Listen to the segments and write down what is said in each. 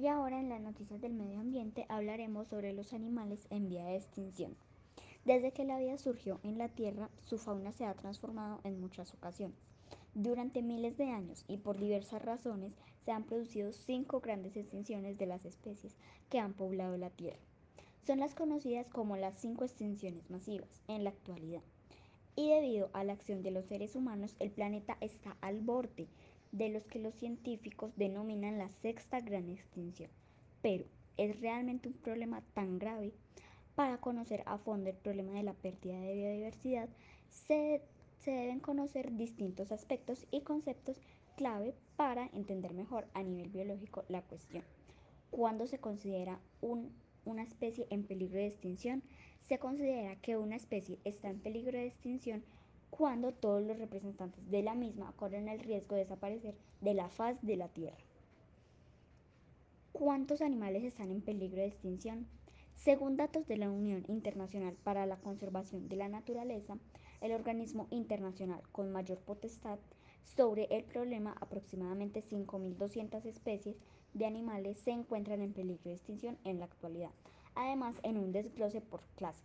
Y ahora en las noticias del medio ambiente hablaremos sobre los animales en vía de extinción. Desde que la vida surgió en la Tierra, su fauna se ha transformado en muchas ocasiones. Durante miles de años y por diversas razones se han producido cinco grandes extinciones de las especies que han poblado la Tierra. Son las conocidas como las cinco extinciones masivas en la actualidad. Y debido a la acción de los seres humanos, el planeta está al borde de los que los científicos denominan la sexta gran extinción. Pero, ¿es realmente un problema tan grave? Para conocer a fondo el problema de la pérdida de biodiversidad, se, se deben conocer distintos aspectos y conceptos clave para entender mejor a nivel biológico la cuestión. ¿Cuándo se considera un, una especie en peligro de extinción? Se considera que una especie está en peligro de extinción cuando todos los representantes de la misma corren el riesgo de desaparecer de la faz de la Tierra. ¿Cuántos animales están en peligro de extinción? Según datos de la Unión Internacional para la Conservación de la Naturaleza, el organismo internacional con mayor potestad sobre el problema, aproximadamente 5.200 especies de animales se encuentran en peligro de extinción en la actualidad. Además, en un desglose por clase,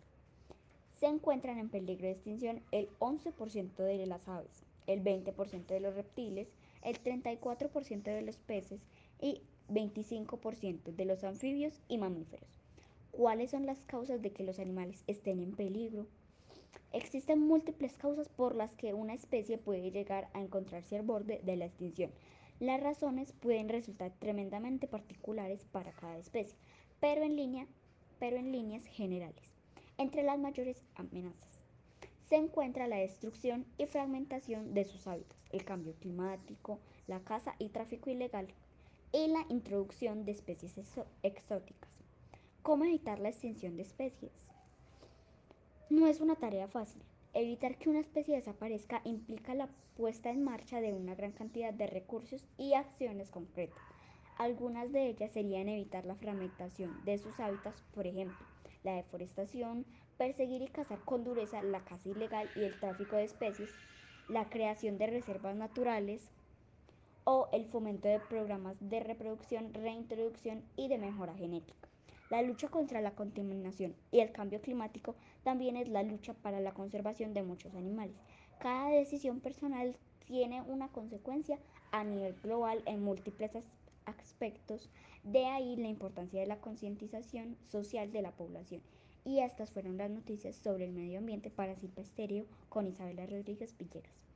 se encuentran en peligro de extinción el 11% de las aves, el 20% de los reptiles, el 34% de los peces y 25% de los anfibios y mamíferos. ¿Cuáles son las causas de que los animales estén en peligro? Existen múltiples causas por las que una especie puede llegar a encontrarse al borde de la extinción. Las razones pueden resultar tremendamente particulares para cada especie, pero en, línea, pero en líneas generales. Entre las mayores amenazas se encuentra la destrucción y fragmentación de sus hábitats, el cambio climático, la caza y tráfico ilegal y la introducción de especies exóticas. ¿Cómo evitar la extinción de especies? No es una tarea fácil. Evitar que una especie desaparezca implica la puesta en marcha de una gran cantidad de recursos y acciones concretas. Algunas de ellas serían evitar la fragmentación de sus hábitats, por ejemplo, la deforestación, perseguir y cazar con dureza la caza ilegal y el tráfico de especies, la creación de reservas naturales o el fomento de programas de reproducción, reintroducción y de mejora genética. La lucha contra la contaminación y el cambio climático también es la lucha para la conservación de muchos animales. Cada decisión personal tiene una consecuencia a nivel global en múltiples aspectos, de ahí la importancia de la concientización social de la población. Y estas fueron las noticias sobre el medio ambiente para Estéreo con Isabela Rodríguez Villegas.